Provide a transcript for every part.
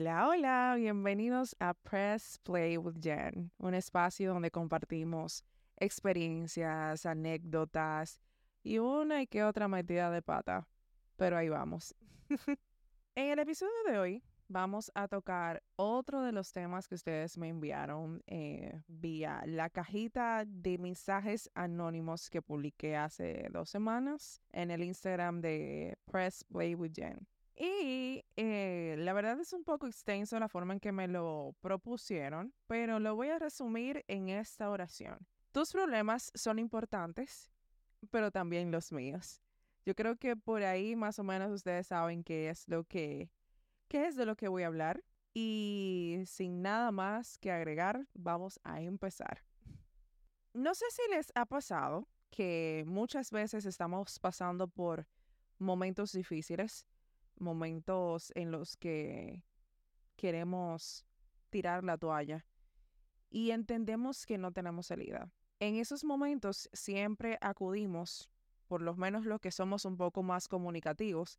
Hola, hola, bienvenidos a Press Play with Jen, un espacio donde compartimos experiencias, anécdotas y una y que otra metida de pata. Pero ahí vamos. en el episodio de hoy vamos a tocar otro de los temas que ustedes me enviaron eh, vía la cajita de mensajes anónimos que publiqué hace dos semanas en el Instagram de Press Play with Jen. Y eh, la verdad es un poco extenso la forma en que me lo propusieron, pero lo voy a resumir en esta oración. Tus problemas son importantes, pero también los míos. Yo creo que por ahí más o menos ustedes saben qué es lo que, qué es de lo que voy a hablar. Y sin nada más que agregar, vamos a empezar. No sé si les ha pasado que muchas veces estamos pasando por momentos difíciles momentos en los que queremos tirar la toalla y entendemos que no tenemos salida. En esos momentos siempre acudimos, por lo menos los que somos un poco más comunicativos,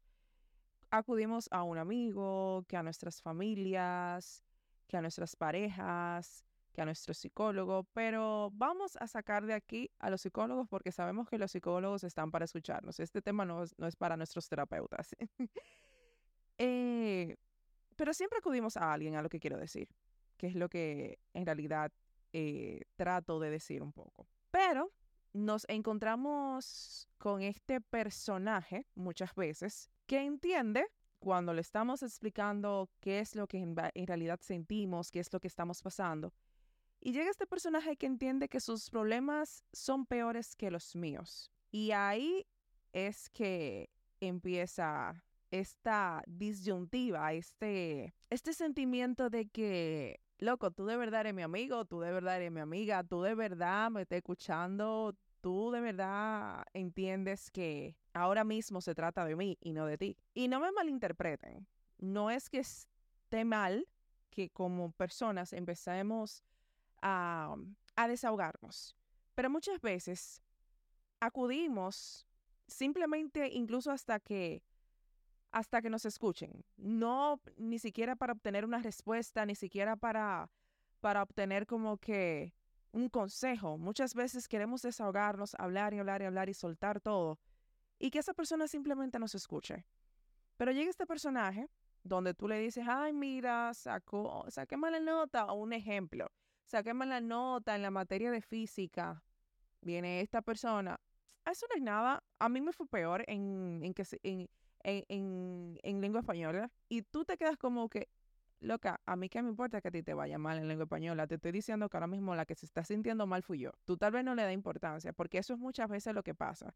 acudimos a un amigo, que a nuestras familias, que a nuestras parejas, que a nuestro psicólogo, pero vamos a sacar de aquí a los psicólogos porque sabemos que los psicólogos están para escucharnos. Este tema no no es para nuestros terapeutas. Eh, pero siempre acudimos a alguien, a lo que quiero decir, que es lo que en realidad eh, trato de decir un poco. Pero nos encontramos con este personaje muchas veces que entiende cuando le estamos explicando qué es lo que en, en, realidad sentimos, qué es lo que estamos pasando. Y llega este personaje que entiende que sus problemas son peores que los míos. Y ahí es que empieza esta disyuntiva, este, este sentimiento de que, loco, tú de verdad eres mi amigo, tú de verdad eres mi amiga, tú de verdad me estás escuchando, tú de verdad entiendes que ahora mismo se trata de mí y no de ti. Y no me malinterpreten, no es que esté mal que como personas empecemos a, a desahogarnos, pero muchas veces acudimos simplemente incluso hasta que hasta que nos escuchen. No ni siquiera para obtener una respuesta, ni siquiera para, para obtener como que un consejo. Muchas veces queremos desahogarnos, hablar y hablar y hablar y soltar todo. Y que esa persona simplemente nos escuche. Pero llega este personaje donde tú le dices, ay, mira, sacó, saqué mala nota, o un ejemplo, saqué mala nota en la materia de física. Viene esta persona. Eso no es nada. A mí me fue peor en, en que en, en, en, lengua española y tú te quedas como que, loca, a mí qué me importa que a ti te vaya mal en lengua española. Te estoy diciendo que ahora mismo la que se está sintiendo mal fui yo. Tú tal vez no le da importancia, porque eso es muchas veces lo que pasa.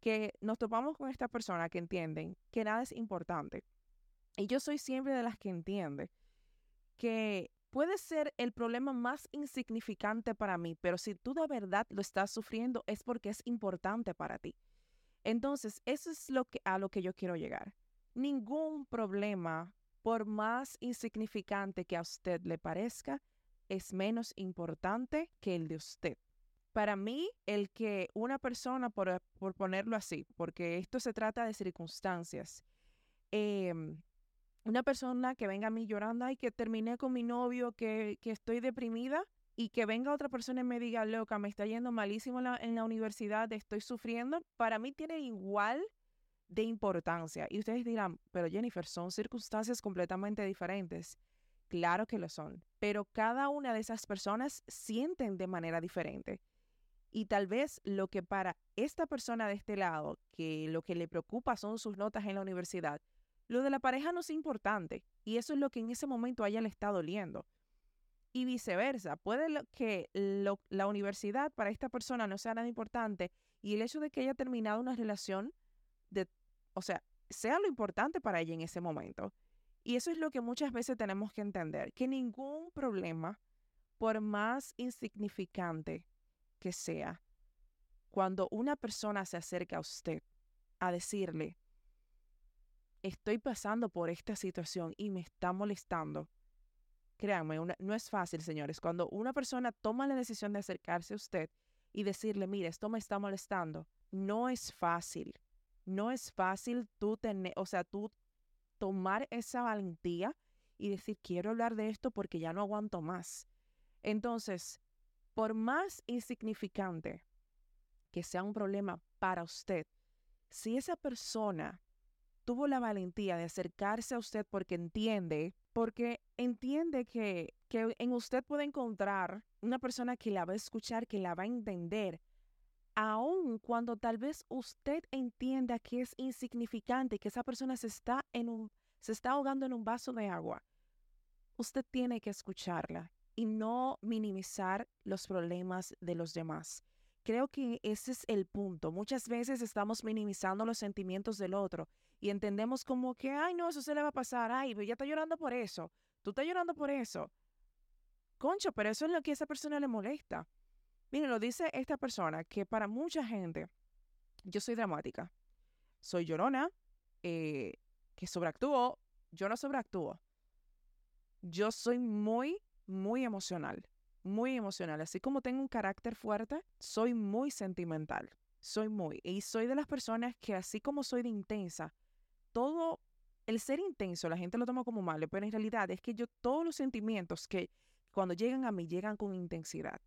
Que nos topamos con esta persona que entienden que nada es importante. Y yo soy siempre de las que entiende que puede ser el problema más insignificante para mí, pero si tú de verdad lo estás sufriendo es porque es importante para ti. Entonces, eso es lo que, a lo que yo quiero llegar. Ningún problema, por más insignificante que a usted le parezca, es menos importante que el de usted. Para mí, el que una persona, por, por ponerlo así, porque esto se trata de circunstancias, em, una persona que venga a mí llorando, y que terminé con mi novio, que, que estoy deprimida, y que venga otra persona y me diga, loca, me está yendo malísimo en la, universidad, estoy sufriendo, para mí tiene igual de importancia. Y ustedes dirán, pero Jennifer, son circunstancias completamente diferentes. Claro que lo son, pero cada una de esas personas sienten de manera diferente. Y tal vez lo que para esta persona de este lado, que lo que le preocupa son sus notas en la universidad, lo de la pareja no es importante. Y eso es lo que en ese momento a ella le está doliendo y viceversa. Puede que la universidad para esta persona no sea nada importante y el hecho de que haya terminado una relación, de, o sea, sea lo importante para ella en ese momento. Y eso es lo que muchas veces tenemos que entender, que ningún problema, por más insignificante que sea, cuando una persona se acerca a usted a decirle, estoy pasando por esta situación y me está molestando, Créanme, no es fácil, señores. Cuando una persona toma la decisión de acercarse a usted y decirle, mire, esto me está molestando, no es fácil. No es fácil tú tener, o sea, tú tomar esa valentía y decir, quiero hablar de esto porque ya no aguanto más. Entonces, por más insignificante que sea un problema para usted, si esa persona tuvo la valentía de acercarse a usted porque entiende, porque entiende que, que en usted puede encontrar una persona que la va a escuchar, que la va a entender, aun cuando tal vez usted entienda que es insignificante, que esa persona se está, en un, se está ahogando en un vaso de agua, usted tiene que escucharla y no minimizar los problemas de los demás. Creo que ese es el punto. Muchas veces estamos minimizando los sentimientos del otro y entendemos como que, ay, no, eso se le va a pasar, ay, ya está llorando por eso, tú estás llorando por eso. Concho, pero eso es lo que a esa persona le molesta. Miren, lo dice esta persona que para mucha gente, yo soy dramática, soy llorona, eh, que sobreactúo, yo no sobreactúo. Yo soy muy, muy emocional, muy emocional. Así como tengo un carácter fuerte, soy muy sentimental, soy muy. Y soy de las personas que así como soy de intensa, todo, el ser intenso, la gente lo toma como malo, pero en realidad es que yo todos los sentimientos que cuando llegan a mí llegan con intensidad.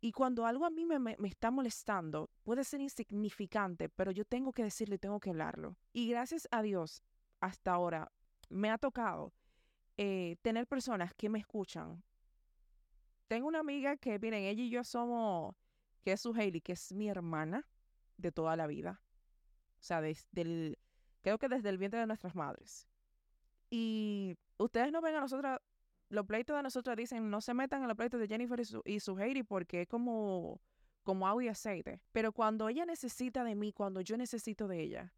Y cuando algo a mí me, está molestando, puede ser insignificante, pero yo tengo que decirlo y tengo que hablarlo. Y gracias a Dios, hasta ahora, me ha tocado eh, tener personas que me escuchan. Tengo una amiga que, miren, ella y yo somos, que es su Hailey, que es mi hermana de toda la vida. O sea, desde el, creo que desde el vientre de nuestras madres. Y ustedes no ven a nosotras los pleitos de nosotros dicen no se metan en los pleitos de Jennifer y su, y su porque es como, como agua y aceite. Pero cuando ella necesita de mí, cuando yo necesito de ella,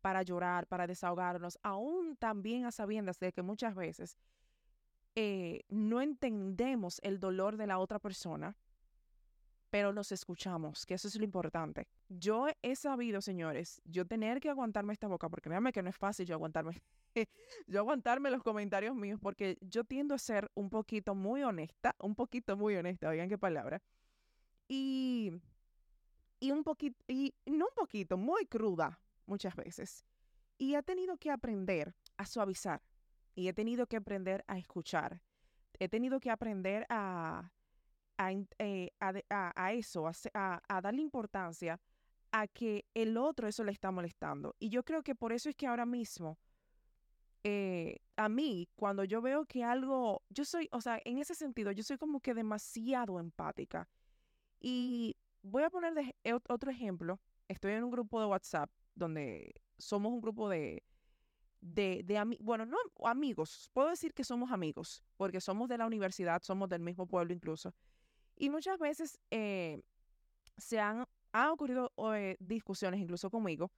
para llorar, para desahogarnos, aún también a sabiendas de que muchas veces eh, no entendemos el dolor de la otra persona, pero nos escuchamos, que eso es lo importante. Yo he sabido, señores, yo tener que aguantarme esta boca, porque créanme que no es fácil yo aguantarme yo aguantarme los comentarios míos porque yo tiendo a ser un poquito muy honesta, un poquito muy honesta, oigan qué palabra. Y, y un poquito, y no un poquito, muy cruda muchas veces. Y he tenido que aprender a suavizar y he tenido que aprender a escuchar. He tenido que aprender a, a, eh, a, eso, a, a darle importancia a que el otro eso le está molestando. Y yo creo que por eso es que ahora mismo eh, a mí, cuando yo veo que algo, yo soy, o sea, en ese sentido, yo soy como que demasiado empática. Y voy a poner de, otro ejemplo. Estoy en un grupo de WhatsApp donde somos un grupo de, de, de bueno, no amigos, puedo decir que somos amigos, porque somos de la universidad, somos del mismo pueblo incluso. Y muchas veces eh, se han, han ocurrido eh, discusiones incluso conmigo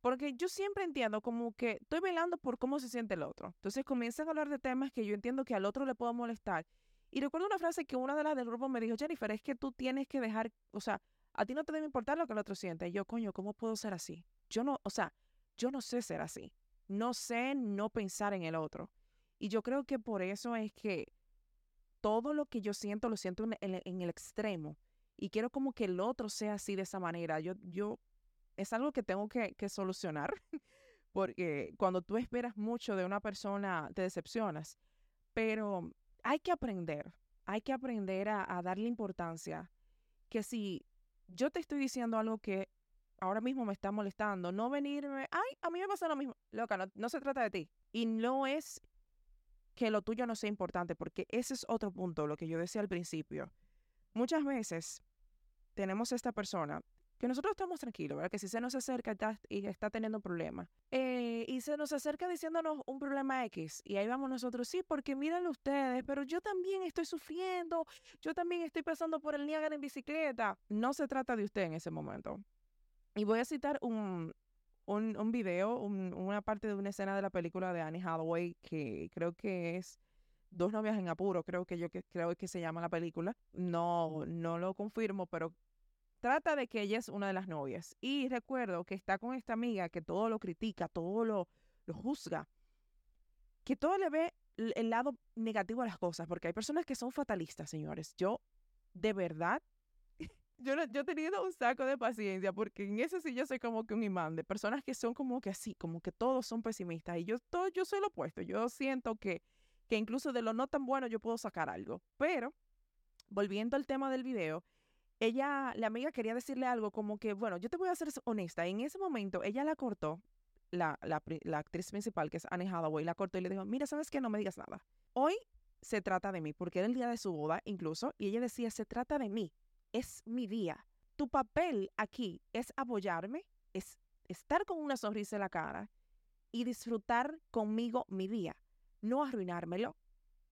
porque yo siempre entiendo como que estoy velando por cómo se siente el otro. Entonces comienzan a hablar de temas que yo entiendo que al otro le puedo molestar. Y recuerdo una frase que una de las del grupo me dijo, Jennifer, es que tú tienes que dejar, o sea, a ti no te debe importar lo que el otro siente. Y yo, coño, ¿cómo puedo ser así? Yo no, o sea, yo no sé ser así. No sé no pensar en el otro. Y yo creo que por eso es que todo lo que yo siento lo siento en, el extremo. Y quiero como que el otro sea así de esa manera. Yo, yo es algo que tengo que, solucionar, porque cuando tú esperas mucho de una persona, te decepcionas. Pero hay que aprender, hay que aprender a, darle importancia. Que si yo te estoy diciendo algo que ahora mismo me está molestando, no venirme, ay, a mí me pasa lo mismo. Loca, no, no se trata de ti. Y no es que lo tuyo no sea importante, porque ese es otro punto, lo que yo decía al principio. Muchas veces tenemos esta persona que nosotros estamos tranquilos, ¿verdad? Que si se nos acerca y está teniendo problemas. Eh, y se nos acerca diciéndonos un problema X. Y ahí vamos nosotros, sí, porque mírenlo ustedes, pero yo también estoy sufriendo, yo también estoy pasando por el Niágara en bicicleta. No se trata de usted en ese momento. Y voy a citar un, un, un video, una parte de una escena de la película de Annie Hathaway, que creo que es Dos novias en apuro, creo que yo que, creo que se llama la película. No, no lo confirmo, pero trata de que ella es una de las novias. Y recuerdo que está con esta amiga que todo lo critica, todo lo, lo juzga, que todo le ve el lado negativo a las cosas, porque hay personas que son fatalistas, señores. Yo, de verdad, yo, yo he tenido un saco de paciencia, porque en eso sí yo soy como que un imán de personas que son como que así, como que todos son pesimistas. Y yo, todo, yo soy lo opuesto. Yo siento que que incluso de lo no tan bueno yo puedo sacar algo. Pero, volviendo al tema del video, ella, la amiga quería decirle algo como que, bueno, yo te voy a ser honesta, en ese momento ella la cortó, la, la, la actriz principal, que es Annie Hathaway, la cortó y le dijo, mira, ¿sabes qué? No me digas nada. Hoy se trata de mí, porque era el día de su boda incluso, y ella decía, se trata de mí, es mi día. Tu papel aquí es apoyarme, es estar con una sonrisa en la cara y disfrutar conmigo mi día, no arruinármelo,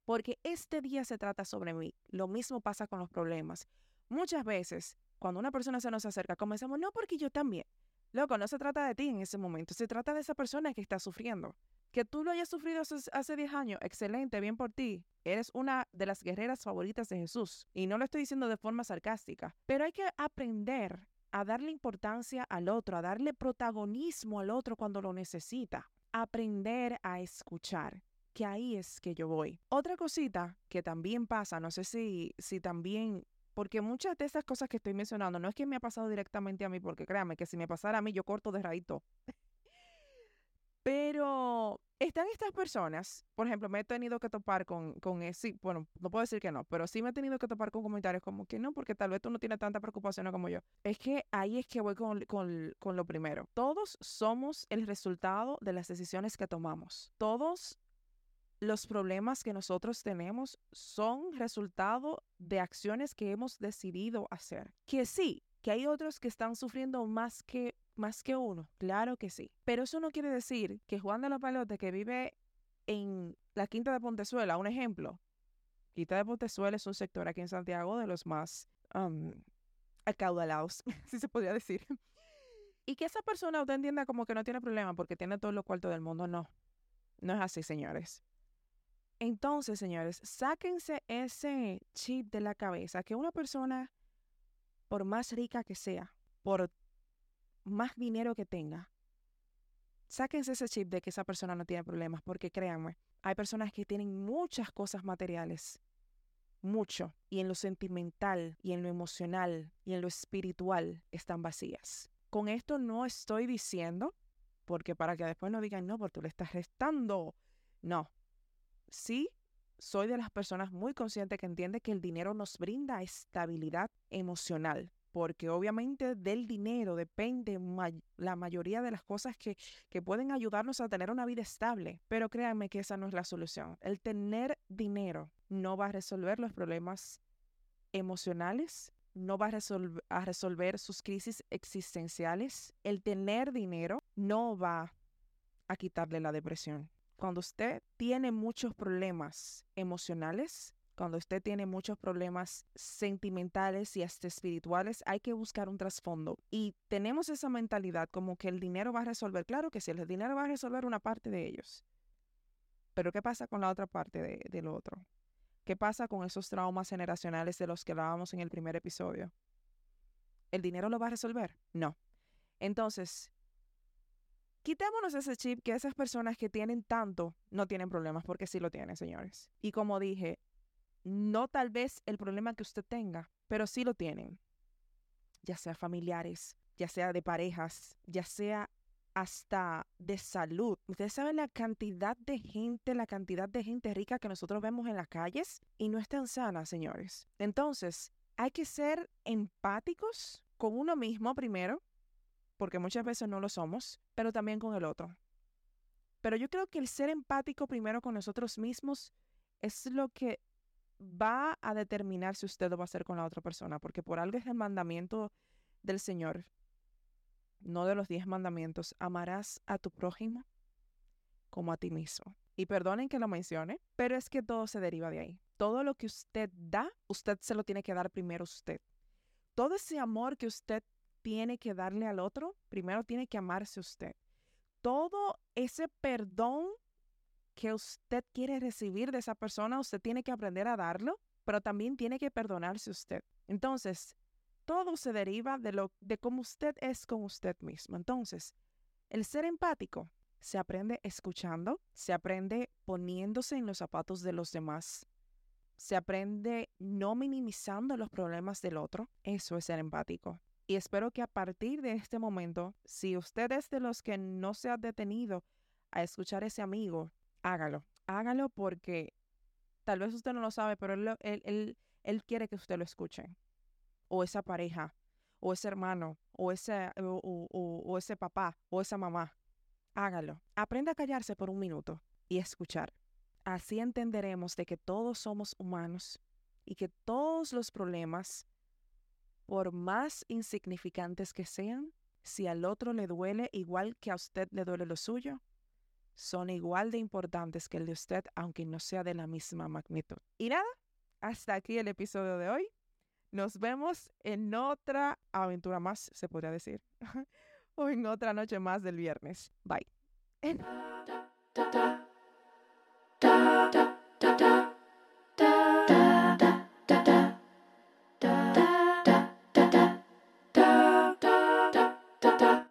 porque este día se trata sobre mí. Lo mismo pasa con los problemas. Muchas veces, cuando una persona se nos acerca, comenzamos, no, porque yo también. Loco, no se trata de ti en ese momento, se trata de esa persona que está sufriendo. Que tú lo hayas sufrido hace 10 años, excelente, bien por ti. Eres una de las guerreras favoritas de Jesús. Y no lo estoy diciendo de forma sarcástica, pero hay que aprender a darle importancia al otro, a darle protagonismo al otro cuando lo necesita. Aprender a escuchar, que ahí es que yo voy. Otra cosita que también pasa, no sé si, si también porque muchas de esas cosas que estoy mencionando no es que me ha pasado directamente a mí, porque créanme que si me pasara a mí yo corto de raíto. Pero están estas personas, por ejemplo, me he tenido que topar con, con ese, bueno, no puedo decir que no, pero sí me he tenido que topar con comentarios como que no, porque tal vez tú no tienes tanta preocupación como yo. Es que ahí es que voy con, con, con lo primero. Todos somos el resultado de las decisiones que tomamos. Todos los problemas que nosotros tenemos son resultado de acciones que hemos decidido hacer. Que sí, que hay otros que están sufriendo más que más que uno, claro que sí. Pero eso no quiere decir que Juan de los Palotes, que vive en la Quinta de Pontezuela, un ejemplo, Quinta de Pontezuela es un sector aquí en Santiago de los más acaudalados, si se podría decir. Y que esa persona usted entienda como que no tiene problema porque tiene todo lo cuarto del mundo, no. No es así, señores. Entonces, señores, sáquense ese chip de la cabeza que una persona, por más rica que sea, por más dinero que tenga, sáquense ese chip de que esa persona no tiene problemas, porque créanme, hay personas que tienen muchas cosas materiales, mucho, y en lo sentimental, y en lo emocional, y en lo espiritual están vacías. Con esto no estoy diciendo, porque para que después no digan, no, porque tú le estás restando. No, sí soy de las personas muy conscientes que entiende que el dinero nos brinda estabilidad emocional, porque obviamente del dinero depende la mayoría de las cosas que, que pueden ayudarnos a tener una vida estable. Pero créanme que esa no es la solución. El tener dinero no va a resolver los problemas emocionales, no va a, a resolver sus crisis existenciales. El tener dinero no va a quitarle la depresión cuando usted tiene muchos problemas emocionales, cuando usted tiene muchos problemas sentimentales y hasta espirituales, hay que buscar un trasfondo. Y tenemos esa mentalidad como que el dinero va a resolver. Claro que sí, el dinero va a resolver una parte de ellos. Pero ¿qué pasa con la otra parte de, de lo otro? ¿Qué pasa con esos traumas generacionales de los que hablábamos en el primer episodio? ¿El dinero lo va a resolver? No. Entonces, quitémonos ese chip que esas personas que tienen tanto no tienen problemas, porque sí lo tienen, señores. Y como dije, no tal vez el problema que usted tenga, pero sí lo tienen. Ya sea familiares, ya sea de parejas, ya sea hasta de salud. Ustedes saben la cantidad de gente, la cantidad de gente rica que nosotros vemos en las calles y no están sanas, señores. Entonces, hay que ser empáticos con uno mismo primero porque muchas veces no lo somos, pero también con el otro. Pero yo creo que el ser empático primero con nosotros mismos es lo que va a determinar si usted lo va a hacer con la otra persona, porque por algo es el mandamiento del Señor, no de los diez mandamientos, amarás a tu prójimo como a ti mismo. Y perdonen que lo mencione, pero es que todo se deriva de ahí. Todo lo que usted da, usted se lo tiene que dar primero usted. Todo ese amor que usted tiene que darle al otro, primero tiene que amarse usted. Todo ese perdón que usted quiere recibir de esa persona, usted tiene que aprender a darlo, pero también tiene que perdonarse usted. Entonces, todo se deriva de lo de cómo usted es con usted mismo. Entonces, el ser empático se aprende escuchando, se aprende poniéndose en los zapatos de los demás, se aprende no minimizando los problemas del otro. Eso es ser empático. Y espero que a partir de este momento, si usted es de los que no se ha detenido a escuchar a ese amigo, hágalo. Hágalo porque tal vez usted no lo sabe, pero él, él, él, quiere que usted lo escuche. O esa pareja, o ese hermano, o ese, o ese papá, o esa mamá. Hágalo. Aprenda a callarse por un minuto y escuchar. Así entenderemos de que todos somos humanos y que todos los problemas, por más insignificantes que sean, si al otro le duele igual que a usted le duele lo suyo, son igual de importantes que el de usted, aunque no sea de la misma magnitud. Y nada, hasta aquí el episodio de hoy. Nos vemos en otra aventura más, se podría decir, o en otra noche más del viernes. Bye.